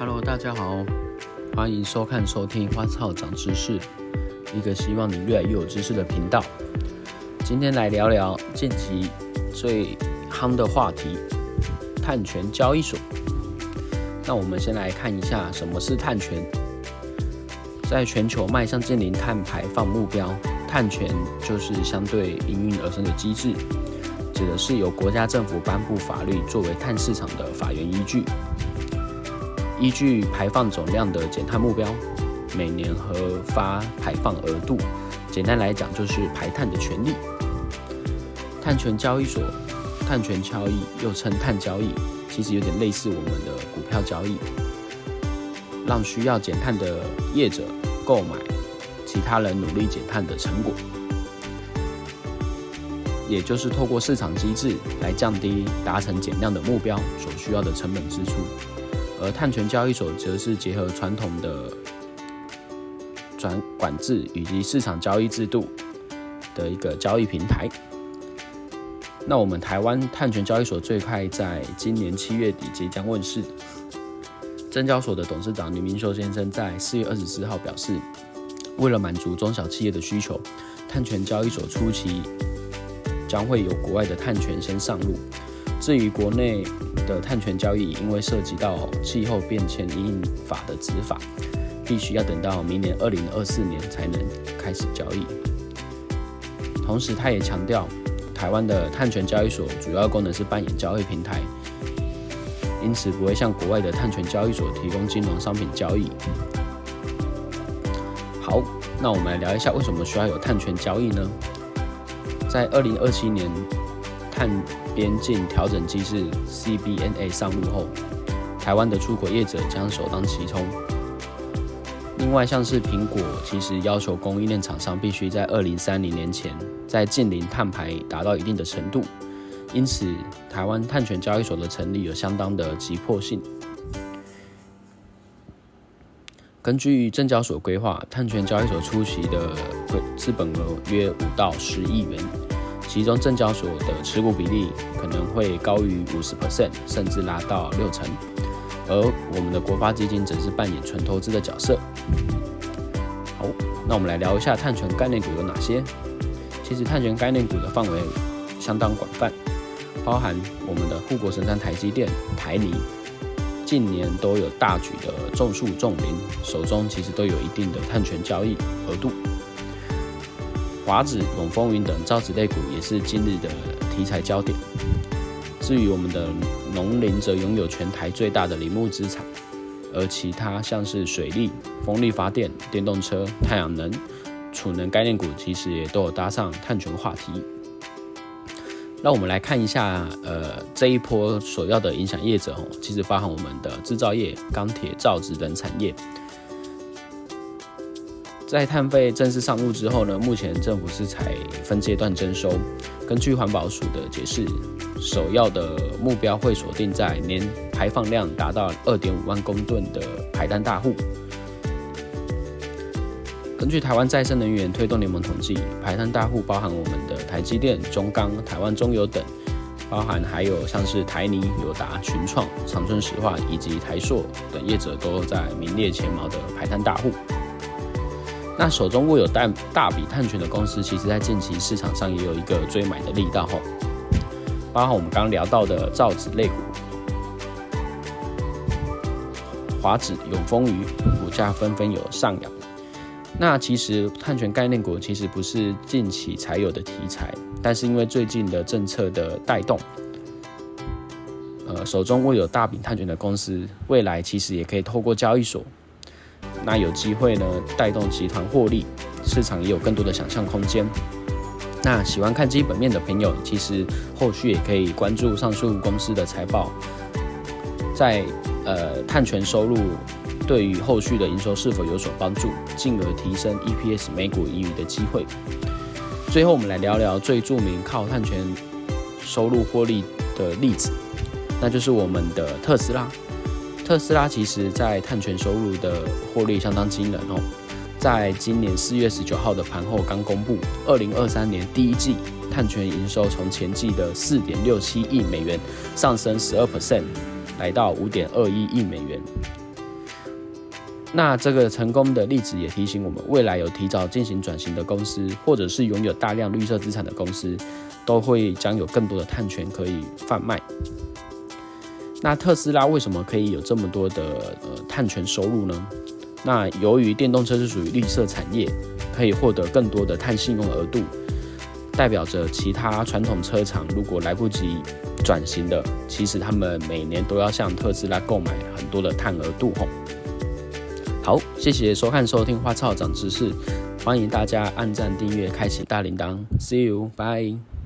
Hello，大家好，欢迎收看收听花草长知识，一个希望你越来越有知识的频道。今天来聊聊近期最夯的话题——碳权交易所。那我们先来看一下什么是碳权。在全球迈向近零碳排放目标，碳权就是相对应运而生的机制，指的是由国家政府颁布法律作为碳市场的法源依据。依据排放总量的减碳目标，每年核发排放额度。简单来讲，就是排碳的权利。碳权交易所，碳权交易又称碳交易，其实有点类似我们的股票交易，让需要减碳的业者购买其他人努力减碳的成果，也就是透过市场机制来降低达成减量的目标所需要的成本支出。而碳权交易所则是结合传统的转管制以及市场交易制度的一个交易平台。那我们台湾碳权交易所最快在今年七月底即将问世。证交所的董事长吕明秀先生在四月二十四号表示，为了满足中小企业的需求，碳权交易所初期将会有国外的碳权先上路。至于国内的碳权交易，因为涉及到气候变迁应法的执法，必须要等到明年二零二四年才能开始交易。同时，他也强调，台湾的碳权交易所主要功能是扮演交易平台，因此不会向国外的碳权交易所提供金融商品交易。好，那我们来聊一下为什么需要有碳权交易呢？在二零二七年。碳边境调整机制 （CBNA） 上路后，台湾的出口业者将首当其冲。另外，像是苹果，其实要求供应链厂商必须在二零三零年前在近零碳排达到一定的程度，因此台湾碳权交易所的成立有相当的急迫性。根据证交所规划，碳权交易所初期的资本额约五到十亿元。其中证交所的持股比例可能会高于五十 percent，甚至拉到六成，而我们的国发基金则是扮演纯投资的角色。好，那我们来聊一下碳权概念股有哪些。其实碳权概念股的范围相当广泛，包含我们的护国神山台积电、台泥，近年都有大举的种树种林，手中其实都有一定的碳权交易额度。华子、永丰云等造纸类股也是今日的题材焦点。至于我们的农林，则拥有全台最大的林木资产，而其他像是水利、风力发电、电动车、太阳能、储能概念股，其实也都有搭上碳权话题。那我们来看一下，呃，这一波所要的影响业者哦，其实包含我们的制造业、钢铁、造纸等产业。在碳费正式上路之后呢，目前政府是采分阶段征收。根据环保署的解释，首要的目标会锁定在年排放量达到二点五万公吨的排单大户。根据台湾再生能源推动联盟统计，排碳大户包含我们的台积电、中钢、台湾中油等，包含还有像是台泥、友达、群创、长春石化以及台塑等业者都在名列前茅的排碳大户。那手中握有大大笔碳权的公司，其实在近期市场上也有一个追买的力道吼，包含我们刚刚聊到的造纸类股，华纸、永丰余股价纷纷有上扬。那其实碳权概念股其实不是近期才有的题材，但是因为最近的政策的带动，呃，手中握有大笔碳权的公司，未来其实也可以透过交易所。那有机会呢，带动集团获利，市场也有更多的想象空间。那喜欢看基本面的朋友，其实后续也可以关注上述公司的财报，在呃碳权收入对于后续的营收是否有所帮助，进而提升 EPS 每股盈余的机会。最后，我们来聊聊最著名靠碳权收入获利的例子，那就是我们的特斯拉。特斯拉其实在碳权收入的获利相当惊人哦，在今年四月十九号的盘后刚公布，二零二三年第一季碳权营收从前季的四点六七亿美元上升十二 percent，来到五点二一亿美元。那这个成功的例子也提醒我们，未来有提早进行转型的公司，或者是拥有大量绿色资产的公司，都会将有更多的碳权可以贩卖。那特斯拉为什么可以有这么多的呃碳权收入呢？那由于电动车是属于绿色产业，可以获得更多的碳信用额度，代表着其他传统车厂如果来不及转型的，其实他们每年都要向特斯拉购买很多的碳额度吼。好，谢谢收看收听花草长知识，欢迎大家按赞订阅，开启大铃铛，See you，bye。